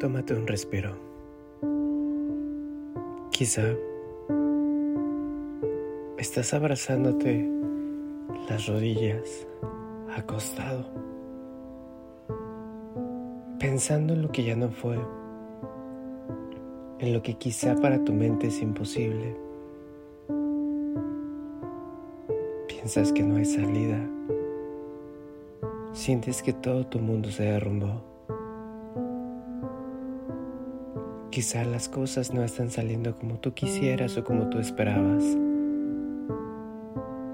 Tómate un respiro. Quizá estás abrazándote las rodillas acostado, pensando en lo que ya no fue, en lo que quizá para tu mente es imposible. Piensas que no hay salida, sientes que todo tu mundo se derrumbó. Quizá las cosas no están saliendo como tú quisieras o como tú esperabas.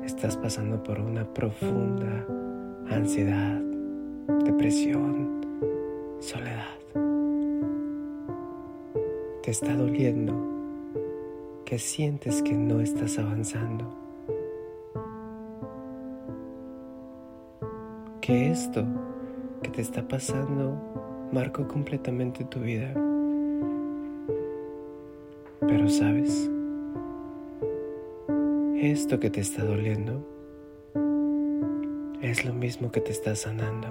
Estás pasando por una profunda ansiedad, depresión, soledad. Te está doliendo que sientes que no estás avanzando. Que esto que te está pasando marcó completamente tu vida. Pero sabes, esto que te está doliendo es lo mismo que te está sanando.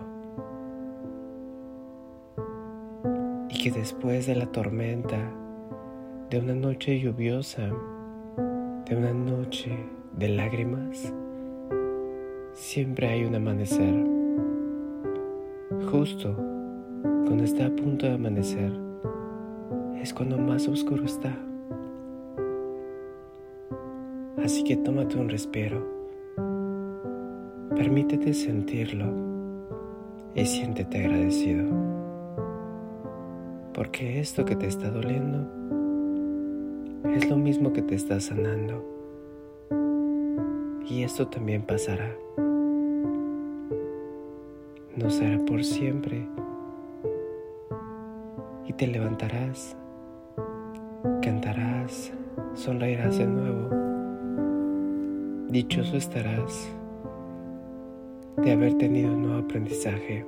Y que después de la tormenta, de una noche lluviosa, de una noche de lágrimas, siempre hay un amanecer. Justo cuando está a punto de amanecer, es cuando más oscuro está. Así que tómate un respiro. Permítete sentirlo y siéntete agradecido. Porque esto que te está doliendo es lo mismo que te está sanando. Y esto también pasará. No será por siempre. Y te levantarás, cantarás, sonreirás de nuevo Dichoso estarás de haber tenido un nuevo aprendizaje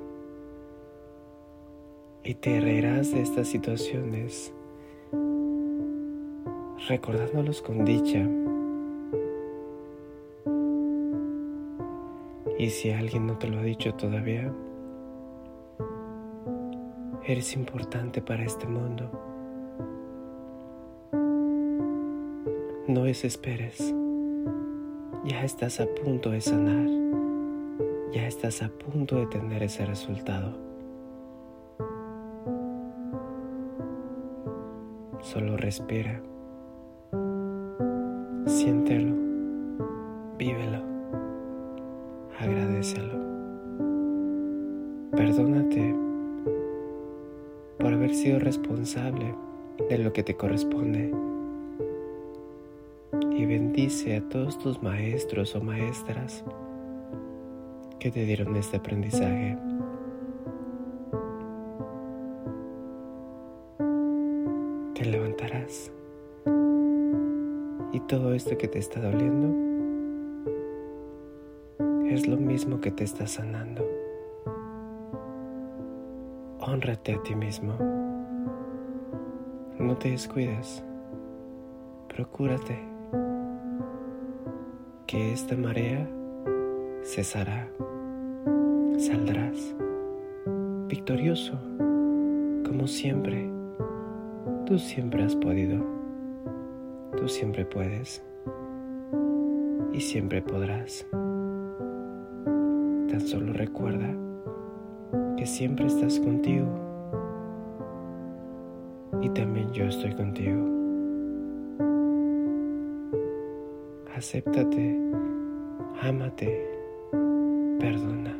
y te reirás de estas situaciones recordándolos con dicha. Y si alguien no te lo ha dicho todavía, eres importante para este mundo. No desesperes. Ya estás a punto de sanar. Ya estás a punto de tener ese resultado. Solo respira. Siéntelo. Vívelo. Agradecelo. Perdónate por haber sido responsable de lo que te corresponde y bendice a todos tus maestros o maestras que te dieron este aprendizaje. Te levantarás y todo esto que te está doliendo es lo mismo que te está sanando. Honrate a ti mismo. No te descuides. Procúrate que esta marea cesará. Saldrás victorioso, como siempre. Tú siempre has podido. Tú siempre puedes. Y siempre podrás. Tan solo recuerda que siempre estás contigo. Y también yo estoy contigo. acéptate, ámate, perdona,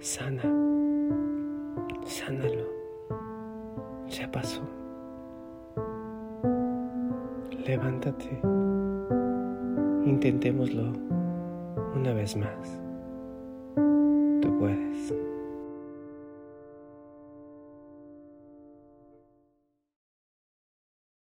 sana, sánalo, ya pasó. Levántate, intentémoslo una vez más. Tú puedes.